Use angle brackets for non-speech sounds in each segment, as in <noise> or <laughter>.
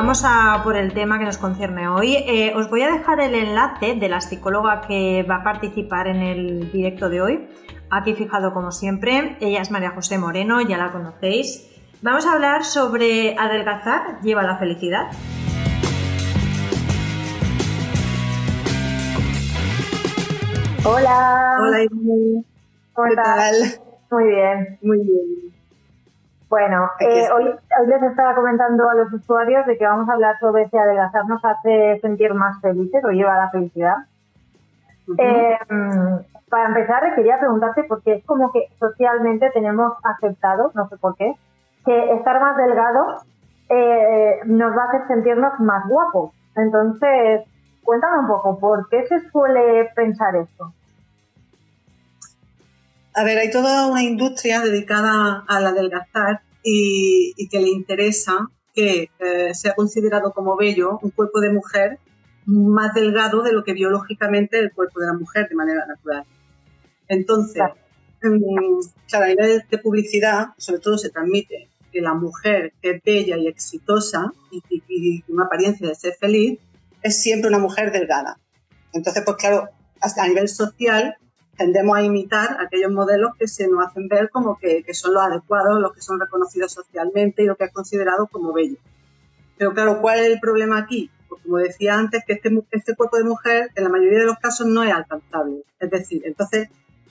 Vamos a por el tema que nos concierne hoy. Eh, os voy a dejar el enlace de la psicóloga que va a participar en el directo de hoy. Aquí fijado como siempre. Ella es María José Moreno, ya la conocéis. Vamos a hablar sobre adelgazar lleva la felicidad. Hola. Hola, Irene. ¿Cómo estás? Muy bien. Muy bien. Bueno, eh, hoy, hoy, les estaba comentando a los usuarios de que vamos a hablar sobre si adelgazar nos hace sentir más felices o lleva a la felicidad. eh, para empezar, quería preguntarte, porque es como que socialmente tenemos aceptado, no sé por qué, que estar más delgado eh, nos va a hacer sentirnos más guapos. Entonces, cuéntame un poco, ¿por qué se suele pensar esto? A ver, hay toda una industria dedicada al adelgazar y, y que le interesa que eh, sea considerado como bello un cuerpo de mujer más delgado de lo que biológicamente el cuerpo de la mujer de manera natural. Entonces, claro, claro a nivel de publicidad, sobre todo se transmite que la mujer que es bella y exitosa y, y, y una apariencia de ser feliz es siempre una mujer delgada. Entonces, pues claro, hasta a nivel social tendemos a imitar aquellos modelos que se nos hacen ver como que, son los adecuados, los que son reconocidos socialmente y lo que es considerado como bello. Pero claro, ¿cuál es el problema aquí? Pues como decía antes, que este, este cuerpo de mujer en la mayoría de los casos no es alcanzable. Es decir, entonces,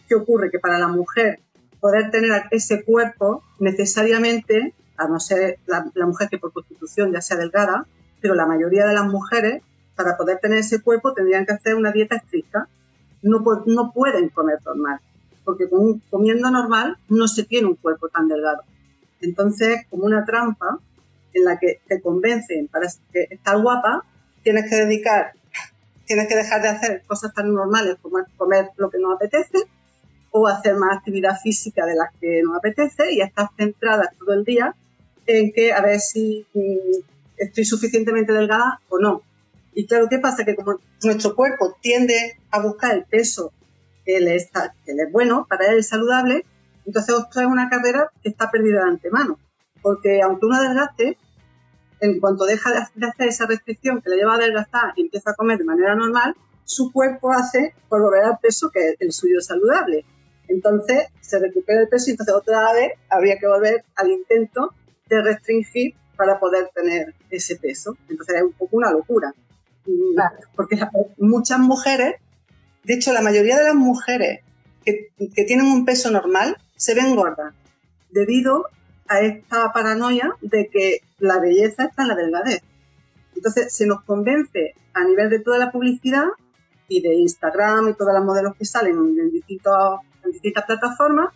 ¿qué ocurre? Que para la mujer poder tener ese cuerpo necesariamente, a no ser la, la mujer que por constitución ya sea delgada, pero la mayoría de las mujeres, para poder tener ese cuerpo, tendrían que hacer una dieta estricta no, no pueden comer normal, porque comiendo normal no se tiene un cuerpo tan delgado. Entonces, como una trampa en la que te convencen para estar guapa, tienes que dedicar, tienes que dejar de hacer cosas tan normales como comer lo que nos apetece o hacer más actividad física de las que nos apetece y estás centrada todo el día en que a ver si mm, estoy suficientemente delgada o no. Y claro, ¿qué pasa? Que como nuestro cuerpo tiende a buscar el peso que le, está, que le es bueno, para él saludable, entonces esto es una carrera que está perdida de antemano. Porque aunque uno adelgace, en cuanto deja de hacer esa restricción que le lleva a adelgazar y empieza a comer de manera normal, su cuerpo hace por volver al peso que es el suyo saludable. Entonces se recupera el peso y entonces otra vez habría que volver al intento de restringir para poder tener ese peso. Entonces es un poco una locura. Porque muchas mujeres, de hecho la mayoría de las mujeres que, tienen un peso normal se ven gordas debido a esta paranoia de que la belleza está en la delgadez. Entonces se nos convence a nivel de toda la publicidad y de Instagram y todas las modelos que salen en, distintos, distintas plataformas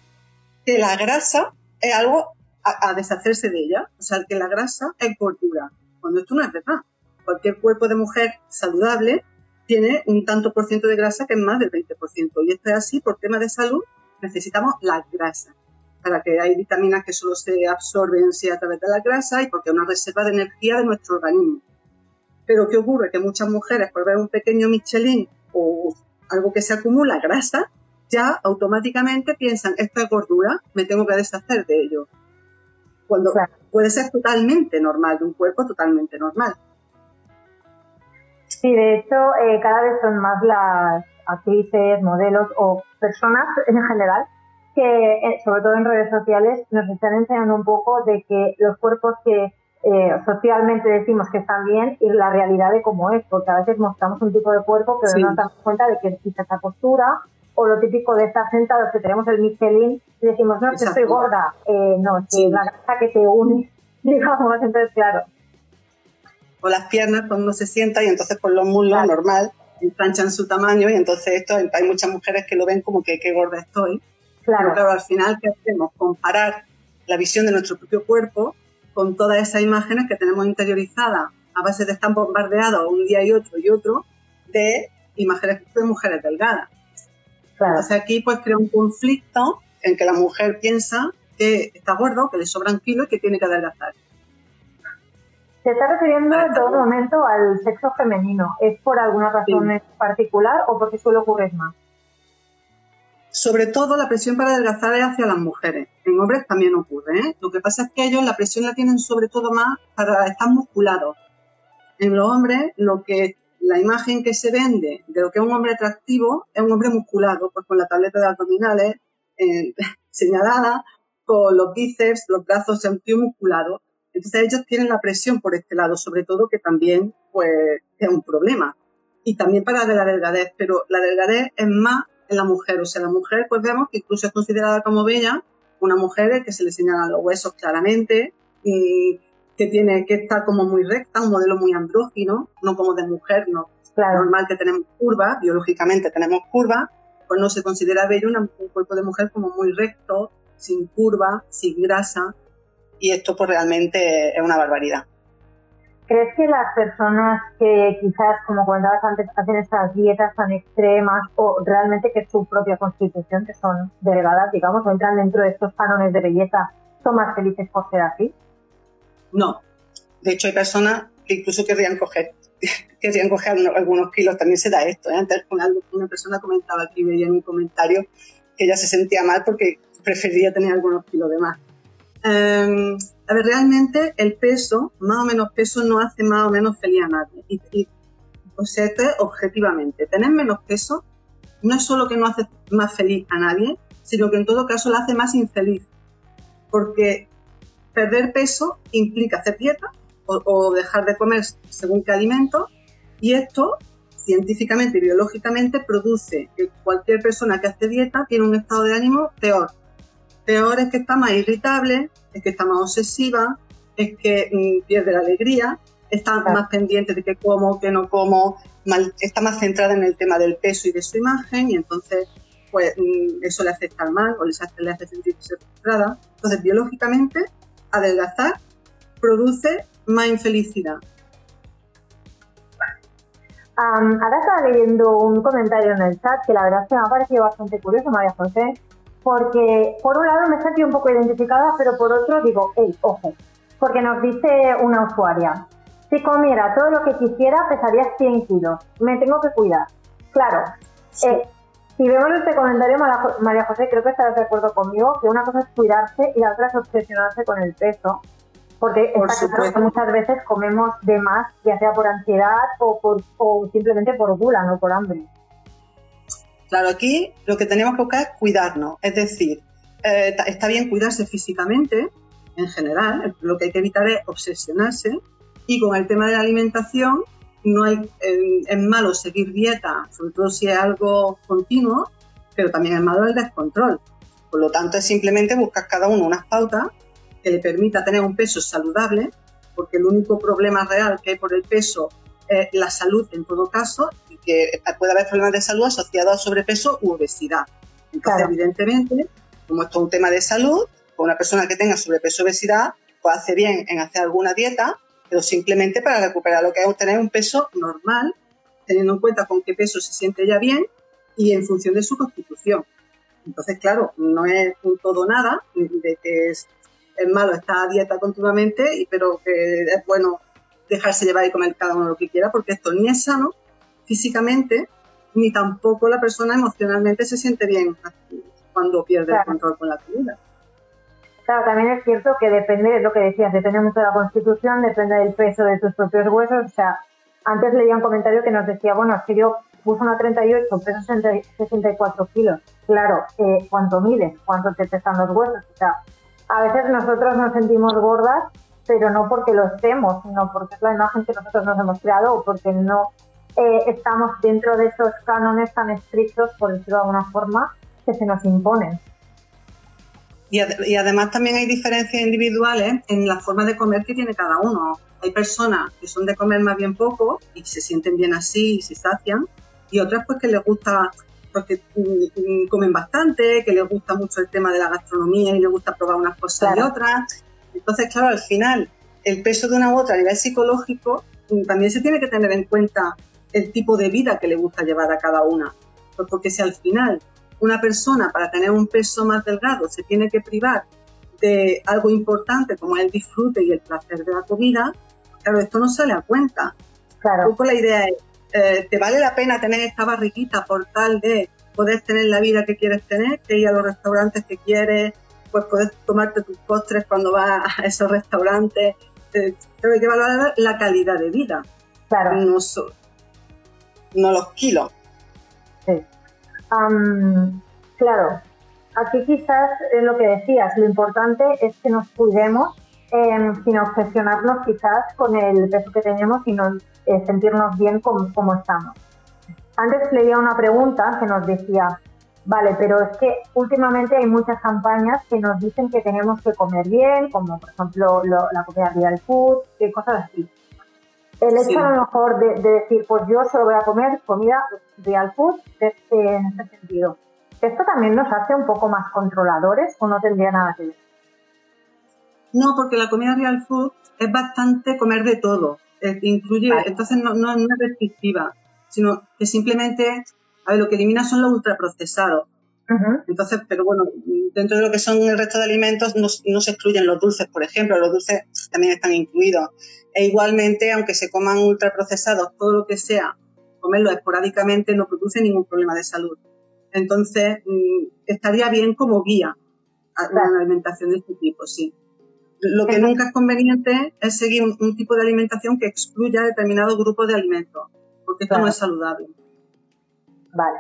que la grasa es algo a, a, deshacerse de ella. O sea, que la grasa es gordura, cuando esto no es verdad cualquier cuerpo de mujer saludable tiene un tanto por ciento de grasa que es más del 20%. Y esto es así, por tema de salud, necesitamos la grasa, para que hay vitaminas que solo se absorben sí, a través de la grasa y porque es una reserva de energía de nuestro organismo. Pero ¿qué ocurre? Que muchas mujeres, por ver un pequeño Michelin o algo que se acumula grasa, ya automáticamente piensan, esto es gordura, me tengo que deshacer de ello. Cuando claro. puede ser totalmente normal, de un cuerpo totalmente normal. Sí, de hecho, eh, cada vez son más las actrices, modelos o personas <laughs> en general que, eh, sobre todo en redes sociales, nos están enseñando un poco de que los cuerpos que eh, socialmente decimos que están bien y la realidad de cómo es, porque a veces mostramos un tipo de cuerpo pero sí. no nos damos cuenta de que quizá esa postura o lo típico de estar sentados que tenemos el Michelin y decimos, no, es que estoy gorda, eh, no, es sí. la grasa que te une, <laughs> digamos, entonces claro, o las piernas cuando uno se sienta y entonces por los muslos claro. normal ensanchan su tamaño y entonces esto hay muchas mujeres que lo ven como que qué gorda estoy. Claro. Pero claro, al final, ¿qué hacemos? Comparar la visión de nuestro propio cuerpo con todas esas imágenes que tenemos interiorizadas a base de estar bombardeados un día y otro y otro de imágenes de mujeres delgadas. Entonces aquí pues crea un conflicto en que la mujer piensa que está gordo, que le sobran kilos y que tiene que adelgazar. Se está refiriendo en todo momento al sexo femenino. ¿Es por alguna razón en particular o porque suele ocurrir más? Sobre todo la presión para adelgazar es hacia las mujeres. En hombres también ocurre. ¿eh? Lo que pasa es que ellos la presión la tienen sobre todo más para estar musculados. En los hombres, lo que la imagen que se vende de lo que es un hombre atractivo es un hombre musculado, pues con la tableta de abdominales eh, <laughs> señalada, con los bíceps, los brazos, tío musculado. Entonces ellos tienen la presión por este lado, sobre todo que también pues es un problema. Y también para la delgadez, pero la delgadez es más en la mujer. O sea, la mujer pues vemos que incluso es considerada como bella, una mujer que se le señalan los huesos claramente, y que tiene que estar como muy recta, un modelo muy andrógino, no como de mujer, no. Claro. Normal que tenemos curvas, biológicamente tenemos curvas, pues no se considera bello un cuerpo de mujer como muy recto, sin curva, sin grasa, y esto pues realmente es una barbaridad. ¿Crees que las personas que quizás, como comentabas antes, hacen estas dietas tan extremas o realmente que su propia constitución, que son delegadas, digamos, o entran dentro de estos cánones de belleza, son más felices por ser así? No. De hecho, hay personas que incluso querrían coger, <laughs> querrían coger algunos kilos. También se da esto. ¿eh? Antes una, una persona comentaba aquí, veía en un comentario que ella se sentía mal porque prefería tener algunos kilos de más. Em, a ver, realmente el peso, más o menos peso, no hace más o menos feliz a nadie. O sea, esto es objetivamente. Tener menos peso no es solo que no hace más feliz a nadie, sino que en todo caso lo hace más infeliz. Porque perder peso implica hacer dieta o, dejar de comer según qué alimento y esto científicamente y biológicamente produce que cualquier persona que hace dieta tiene un estado de ánimo peor. Peor es que está más irritable, es que está más obsesiva, es que mm, pierde la alegría, está más pendiente de qué como, qué no como, está más centrada en el tema del peso y de su imagen y entonces pues mm, eso le hace estar mal o le hace, le hace sentirse frustrada. Entonces biológicamente adelgazar produce más infelicidad. ahora estaba leyendo un comentario en el chat que la verdad es que me ha parecido bastante curioso, María José, porque por un lado me sentido un poco identificada, pero por otro digo, hey, ojo, porque nos dice una usuaria, si comiera todo lo que quisiera pesaría 100 kilos, me tengo que cuidar. Claro, eh, si vemos este comentario, María José, creo que estarás de acuerdo conmigo, que una cosa es cuidarse y la otra es obsesionarse con el peso. Porque muchas veces comemos de más, ya sea por ansiedad o, por, o simplemente por gula, no por hambre. Claro, aquí lo que tenemos que buscar es cuidarnos. Es decir, eh, está bien cuidarse físicamente, en general, lo que hay que evitar es obsesionarse. Y con el tema de la alimentación, no hay, es malo seguir dieta, sobre todo si es algo continuo, pero también es malo el descontrol. Por lo tanto, es simplemente buscar cada uno unas pautas que le permita tener un peso saludable, porque el único problema real que hay por el peso es la salud en todo caso, y que puede haber problemas de salud asociados a sobrepeso u obesidad. Entonces, evidentemente, como esto es un tema de salud, una persona que tenga sobrepeso o obesidad, pues hace bien en hacer alguna dieta pero simplemente para recuperar lo que es obtener un peso normal, teniendo en cuenta con qué peso se siente ya bien y en función de su constitución. Entonces, claro, no es un todo nada de que es, malo estar a dieta continuamente, pero que es bueno dejarse llevar y comer cada uno lo que quiera, porque esto ni es sano físicamente, ni tampoco la persona emocionalmente se siente bien cuando pierde el control con la comida. Claro, también es cierto que depende, de lo que decías, depende mucho de la constitución, depende del peso de tus propios huesos. O sea, antes leía un comentario que nos decía, bueno, es que yo puso una 38, peso 64 kilos. Claro, eh, ¿cuánto mides? ¿Cuánto te pesan los huesos? O sea, a veces nosotros nos sentimos gordas, pero no porque lo estemos, sino porque es la imagen que nosotros nos hemos creado o porque no eh, estamos dentro de esos cánones tan estrictos, por decirlo de alguna forma, que se nos imponen. Y, además también hay diferencias individuales en la forma de comer que tiene cada uno. Hay personas que son de comer más bien poco y se sienten bien así y se sacian, y otras pues que les gusta, porque pues, mm, comen bastante, que les gusta mucho el tema de la gastronomía y les gusta probar unas cosas y otras. Entonces, claro, al final, el peso de una u otra a nivel psicológico mm, también se tiene que tener en cuenta el tipo de vida que le gusta llevar a cada una. Pues porque si al final una persona para tener un peso más delgado se tiene que privar de algo importante como el disfrute y el placer de la comida, claro, esto no sale a cuenta. Claro. Un poco la idea es, eh, ¿te vale la pena tener esta barriguita por tal de poder tener la vida que quieres tener, que ir a los restaurantes que quieres, pues poder tomarte tus postres cuando vas a <laughs> esos restaurantes? Eh, pero hay que valorar la calidad de vida, claro. no, no los kilos. Sí claro, aquí quizás es lo que decías, lo importante es que nos cuidemos em, sin obsesionarnos quizás con el peso que tenemos, sino eh, sentirnos bien como, estamos. Antes leía una pregunta que nos decía, vale, pero es que últimamente hay muchas campañas que nos dicen que tenemos que comer bien, como por ejemplo la comida real food, que cosas así. El hecho a lo mejor de, decir, pues yo solo voy a comer comida real food este, en este sentido. ¿Esto también nos hace un poco más controladores o no tendría nada que ver? No, porque la comida real food es bastante comer de todo. incluye, entonces no, no, es restrictiva, sino que simplemente, a ver, lo que elimina son los ultraprocesados. Entonces, pero bueno, dentro de lo que son el resto de alimentos no, no, se excluyen los dulces, por ejemplo, los dulces también están incluidos. E igualmente, aunque se coman ultraprocesados, todo lo que sea, comerlo esporádicamente no produce ningún problema de salud. Entonces, mm, estaría bien como guía a una alimentación de este tipo, sí. Lo que nunca es conveniente es seguir un, tipo de alimentación que excluya determinados grupos de alimentos, porque esto no es saludable. Vale.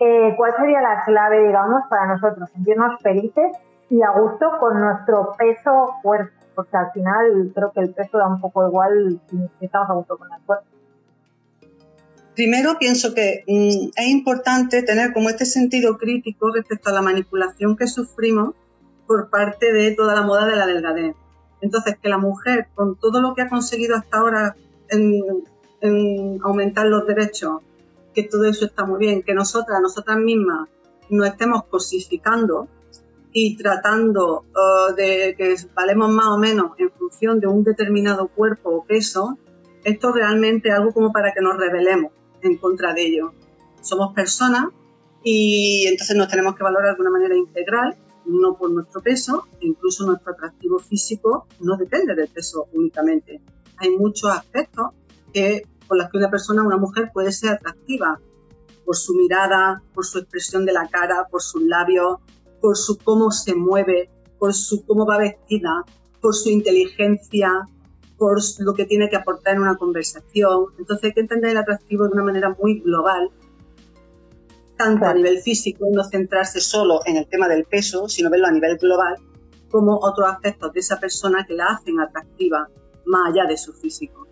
Eh, ¿Cuál sería la clave, digamos, para nosotros sentirnos felices y a gusto con nuestro peso cuerpo? porque al final creo que el peso da un poco igual si estamos a gusto con el cuerpo. Primero pienso que mm, es importante tener como este sentido crítico respecto a la manipulación que sufrimos por parte de toda la moda de la delgadez. Entonces, que la mujer, con todo lo que ha conseguido hasta ahora en, en aumentar los derechos, que todo eso está muy bien, que nosotras, nosotras mismas, nos estemos cosificando y tratando uh, de que valemos más o menos en función de un determinado cuerpo o peso, esto realmente es algo como para que nos rebelemos en contra de ello. Somos personas y entonces nos tenemos que valorar de una manera integral, no por nuestro peso, incluso nuestro atractivo físico no depende del peso únicamente. Hay muchos aspectos que, por los que una persona, una mujer puede ser atractiva, por su mirada, por su expresión de la cara, por sus labios, por su cómo se mueve, por su cómo va vestida, por su inteligencia, por lo que tiene que aportar en una conversación. Entonces hay que entender el atractivo de una manera muy global, tanto a nivel físico, no centrarse solo en el tema del peso, sino verlo a nivel global, como otros aspectos de esa persona que la hacen atractiva más allá de su físico.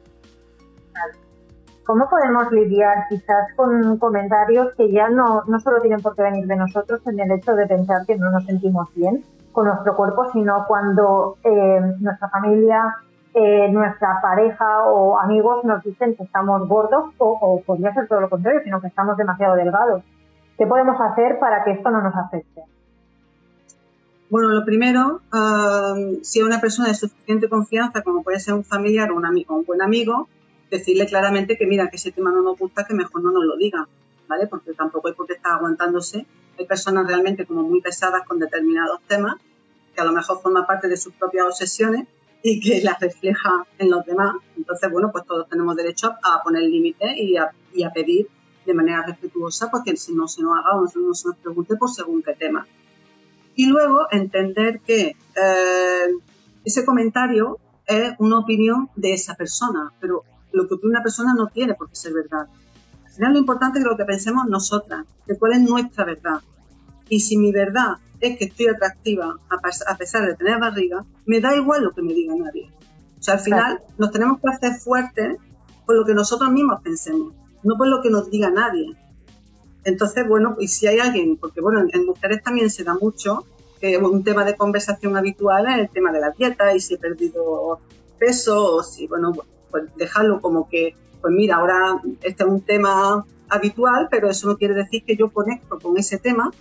¿Cómo podemos lidiar quizás con comentarios que ya no, no solo tienen por qué venir de nosotros en el hecho de pensar que no nos sentimos bien con nuestro cuerpo, sino cuando eh, nuestra familia, eh, nuestra pareja o amigos nos dicen que estamos gordos o, podría ser todo lo contrario, sino que estamos demasiado delgados? ¿Qué podemos hacer para que esto no nos afecte? Bueno, lo primero, ah, si una persona de suficiente confianza, como puede ser un familiar o un, amigo, un buen amigo, decirle claramente que mira, que ese tema no nos gusta, que mejor no nos lo diga, ¿vale? Porque tampoco hay por qué estar aguantándose. Hay personas realmente como muy pesadas con determinados temas, que a lo mejor forman parte de sus propias obsesiones y que las refleja en los demás. Entonces, bueno, pues todos tenemos derecho a poner límites y a, y a pedir de manera respetuosa, porque si no se nos haga o no se nos pregunte por según qué tema. Y luego entender que eh, ese comentario es una opinión de esa persona, pero lo que una persona no tiene por qué ser verdad. Al final lo importante es lo que pensemos nosotras, de cuál es nuestra verdad. Y si mi verdad es que estoy atractiva a pesar de tener barriga, me da igual lo que me diga nadie. O sea, al final nos tenemos que hacer fuertes por lo que nosotros mismos pensemos, no por lo que nos diga nadie. Entonces, bueno, y si hay alguien, porque bueno, en mujeres también se da mucho, que un tema de conversación habitual es el tema de la dieta y si he perdido peso o si, bueno, pues dejarlo como que, pues mira, ahora este es un tema habitual, pero eso no quiere decir que yo conecto con ese tema.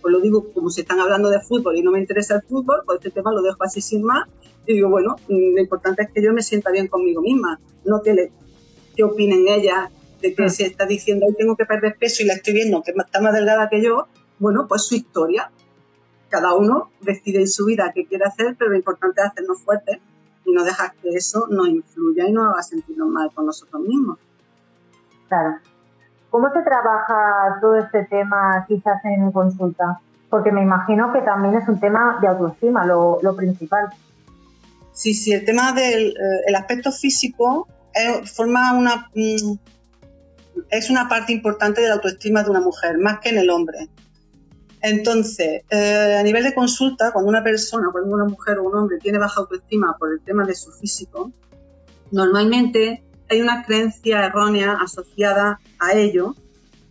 Pues lo digo como si están hablando de fútbol y no me interesa el fútbol, pues este tema lo dejo así sin más. Y digo, bueno, mm, lo importante es que yo me sienta bien conmigo misma, no que, le, que opinen ellas de que mm. se está diciendo, hoy tengo que perder peso y la estoy viendo que está más delgada que yo, bueno, pues su historia. Cada uno decide en su vida qué quiere hacer, pero lo importante es hacernos fuertes y no dejar que eso nos influya y nos haga sentirnos mal con nosotros mismos. Claro. ¿Cómo se trabaja todo este tema quizás en consulta? Porque me imagino que también es un tema de autoestima, lo, principal. Sí, sí, el tema del eh, el aspecto físico forma una, mm, es una parte importante de la autoestima de una mujer, más que en el hombre. Entonces, eh, a nivel de consulta, cuando una persona, cuando una mujer o un hombre tiene baja autoestima por el tema de su físico, normalmente hay una creencia errónea asociada a ello,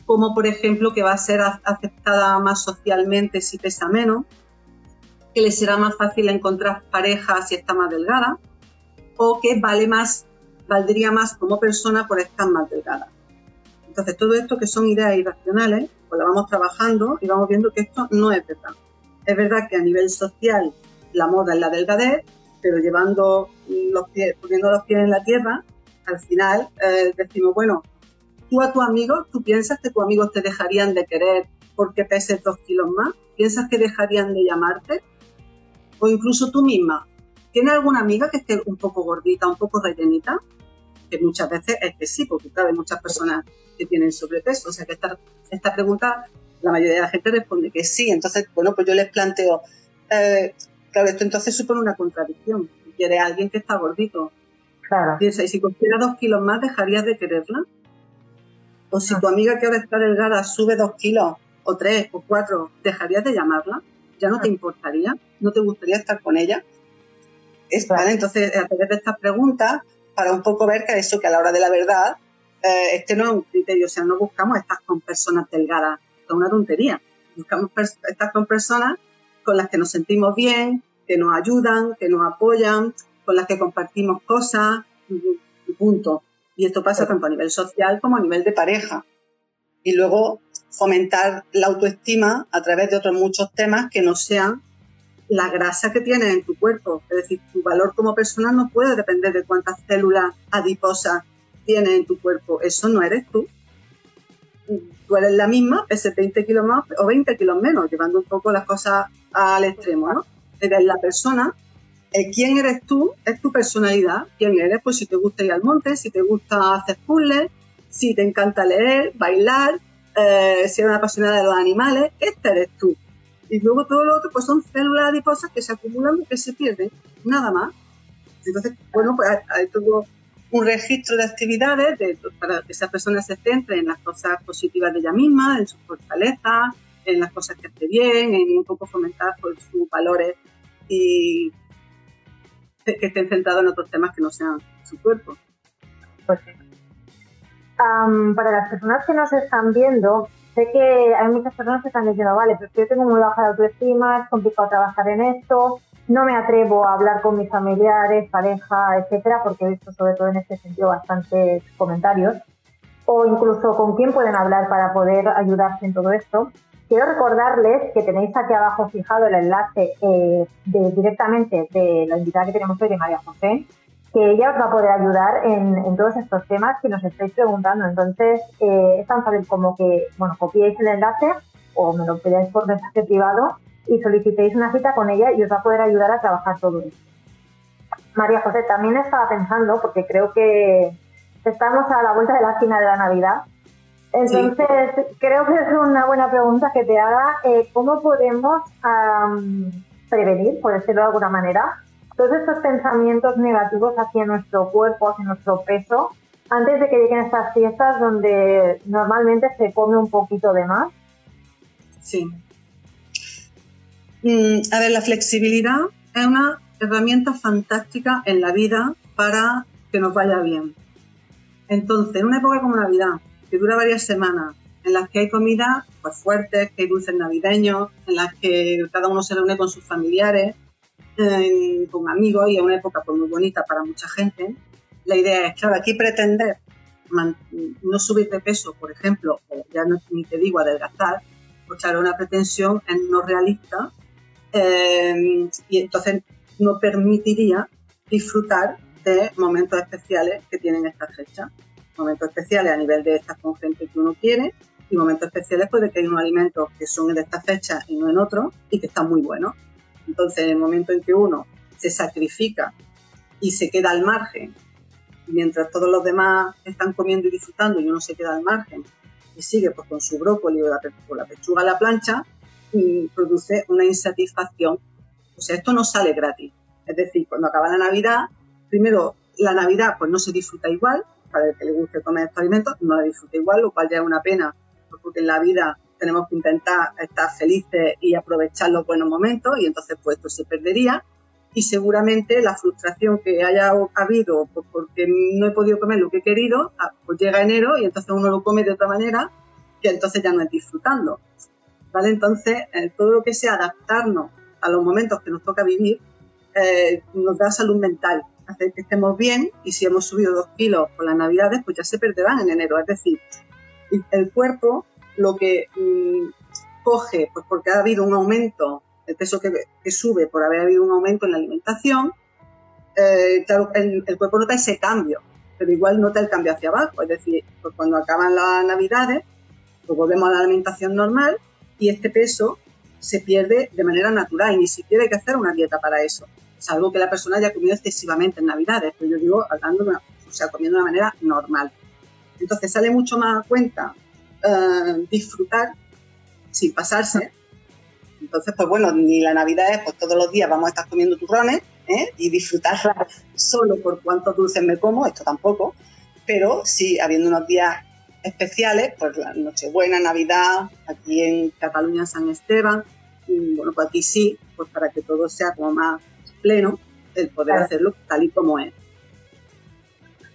como por ejemplo que va a ser aceptada más socialmente si pesa menos, que le será más fácil encontrar pareja si está más delgada, o que vale más, valdría más como persona por estar más delgada. Entonces, todo esto que son ideas irracionales, pues la vamos trabajando y vamos viendo que esto no es verdad. Es verdad que a nivel social la moda es la delgadez, pero llevando los pies, poniendo los pies en la tierra, al final eh, decimos, bueno, tú a tu amigo, ¿tú piensas que tus amigos te dejarían de querer porque peses dos kilos más? ¿Piensas que dejarían de llamarte? O incluso tú misma, ¿tienes alguna amiga que esté un poco gordita, un poco rellenita? Que muchas veces es que sí, porque claro, hay muchas personas que tienen sobrepeso. O sea que esta, esta pregunta, la mayoría de la gente responde que sí. Entonces, bueno, pues yo les planteo, eh, claro, esto entonces supone una contradicción. Quiere alguien que está gordito. Claro. Piensa, y si cogiera dos kilos más, ¿dejarías de quererla? O si tu amiga que ahora está delgada sube dos kilos, o tres, o cuatro, ¿dejarías de llamarla? ¿Ya no te importaría? ¿No te gustaría estar con ella? Es, Entonces, a través de estas preguntas, para un poco ver que eso, que a la hora de la verdad, eh, este no es un criterio, o sea, no buscamos estar con personas delgadas, es una tontería. Buscamos estar con personas con las que nos sentimos bien, que nos ayudan, que nos apoyan, con las que compartimos cosas, y punto. Y esto pasa tanto a nivel social como a nivel de pareja. Y luego fomentar la autoestima a través de otros muchos temas que no sean la grasa que tienes en tu cuerpo. Es decir, tu valor como persona no puede depender de cuántas células adiposas tienes en tu cuerpo, eso no eres tú. Tú eres la misma, ese 20 kilos más o 20 kilos menos, llevando un poco las cosas al extremo, ¿no? Eres la persona. ¿Quién eres tú? Es tu personalidad. ¿Quién eres? Pues si te gusta ir al monte, si te gusta hacer puzzles, si te encanta leer, bailar, eh, si eres una apasionada de los animales, este eres tú. Y luego todo lo otro pues son células adiposas que se acumulan y que se pierden, nada más. Entonces, bueno, pues hay todo un registro de actividades para que esa persona se centre en las cosas positivas de ella misma, en sus fortalezas, en las cosas que hace bien, en un poco fomentar por pues, sus valores y que estén centrados en otros temas que no sean su cuerpo. Pues para las personas que nos están viendo, sé que hay muchas personas que están diciendo, vale, pero yo tengo muy baja autoestima, es complicado trabajar en esto, no me atrevo a hablar con mis familiares, pareja, etcétera, porque he visto sobre todo en este sentido bastantes comentarios. O incluso con quién pueden hablar para poder ayudarse en todo esto. Quiero recordarles que tenéis aquí abajo fijado el enlace eh, de, directamente de la invitada que tenemos hoy, de María José, que ella os va a poder ayudar en, todos estos temas que nos estáis preguntando. Entonces, eh, es tan fácil como que, bueno, copiéis el enlace o me lo pedáis por mensaje privado y solicitéis una cita con ella y os va a poder ayudar a trabajar todo esto. María José, también estaba pensando, porque creo que estamos a la vuelta de la esquina de la Navidad, entonces creo que es una buena pregunta que te haga, eh, ¿cómo podemos prevenir, por decirlo de alguna manera, todos estos pensamientos negativos hacia nuestro cuerpo, hacia nuestro peso, antes de que lleguen estas fiestas donde normalmente se come un poquito de más? Sí, Mm, a ver, la flexibilidad es una herramienta fantástica en la vida para que nos vaya bien. Entonces, en una época como Navidad, que dura varias semanas, en las que hay comida pues, fuertes, que hay dulces navideños, en las que cada uno se reúne con sus familiares, con amigos, y es una época pues, muy bonita para mucha gente, la idea es, claro, aquí pretender no subir de peso, por ejemplo, o ya no ni te digo adelgazar, pues claro, una pretensión es no realista eh, y entonces no permitiría disfrutar de momentos especiales que tienen esta fecha. Momentos especiales a nivel de estar con gente que uno quiere Y momentos especiales puede que hay unos alimentos que son de esta fecha y no en otro y que están muy buenos. Entonces, en el momento en que uno se sacrifica y se queda al margen, mientras todos los demás están comiendo y disfrutando y uno se queda al margen y sigue pues, con su brócoli o la, la pechuga a la plancha, y produce una insatisfacción. O sea, esto no sale gratis. Es decir, cuando acaba la Navidad, primero, la Navidad pues no se disfruta igual, para el que le guste comer estos alimentos, no la disfruta igual, lo cual ya es una pena, porque en la vida tenemos que intentar estar felices y aprovechar los buenos momentos, y entonces pues esto se perdería. Y seguramente la frustración que haya habido pues, porque no he podido comer lo que he querido, ah, pues llega enero y entonces uno lo come de otra manera, que entonces ya no es disfrutando. ¿Vale? Entonces, eh, todo lo que sea adaptarnos a los momentos que nos toca vivir, eh, nos da salud mental, hacer que estemos bien y si hemos subido dos kilos por las navidades, pues ya se perderán en enero. Es decir, el cuerpo lo que mm, coge, pues porque ha habido un aumento, el peso que, sube por haber habido un aumento en la alimentación, eh, el, cuerpo nota ese cambio, pero igual nota el cambio hacia abajo. Es decir, pues cuando acaban las navidades, pues volvemos a la alimentación normal y este peso se pierde de manera natural y ni siquiera hay que hacer una dieta para eso salvo que la persona haya comido excesivamente en Navidades, pero yo digo hablando, o comiendo de una manera normal. Entonces sale mucho más a cuenta eh, disfrutar sin pasarse. Entonces, pues bueno, ni la Navidad es, pues todos los días vamos a estar comiendo turrones ¿eh? y disfrutar solo por cuántos dulces me como, esto tampoco, pero sí habiendo unos días especiales, pues la Nochebuena, Navidad, aquí en Cataluña San Esteban, y bueno, pues aquí sí, pues para que todo sea como más pleno el poder hacerlo tal y como es.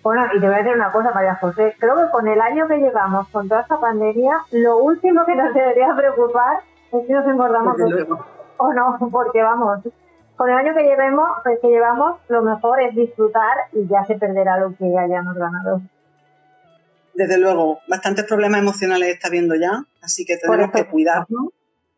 Bueno, y te voy a decir una cosa, María José. Creo que con el año que llevamos, con toda esta pandemia, lo último que nos debería preocupar es si nos engordamos o no, porque vamos, con el año que llevemos, pues, que llevamos, lo mejor es disfrutar y ya se perderá lo que hayamos ganado. Desde luego, bastantes problemas emocionales está viendo ya, así que tenemos que cuidarnos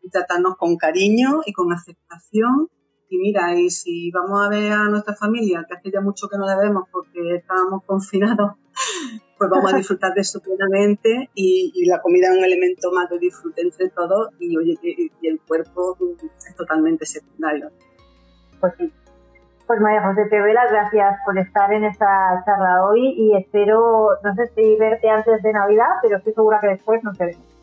y tratarnos con cariño y con aceptación y mira, y si vamos a ver a nuestra familia, que hace ya mucho que no la vemos porque estábamos confinados, <laughs> pues vamos a disfrutar de eso plenamente y, la comida es un elemento más de disfrute entre todos y, oye, y, el cuerpo es totalmente secundario. Pues sí. Pues María José, te gracias por estar en esta charla hoy y espero, no sé si verte antes de Navidad, pero estoy segura que después nos veremos.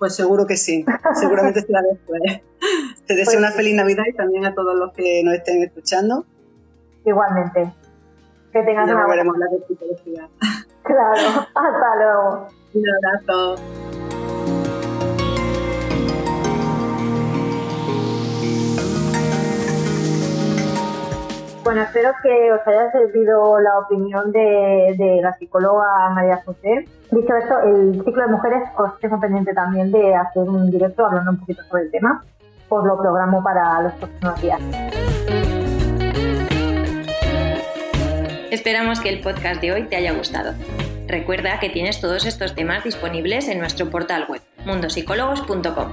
Pues seguro que sí, seguramente será después. <laughs> Te deseo pues una feliz Navidad y también a todos los que nos estén escuchando. Igualmente. Que tengan una buena la <laughs> Claro, hasta luego. Un abrazo. Bueno, espero que os haya servido la opinión de, la psicóloga María José. Dicho esto, el ciclo de mujeres os tengo pendiente también de hacer un directo hablando un poquito sobre el tema. Os lo programo para los próximos días. Esperamos que el podcast de hoy te haya gustado. Recuerda que tienes todos estos temas disponibles en nuestro portal web mundosicólogos.com.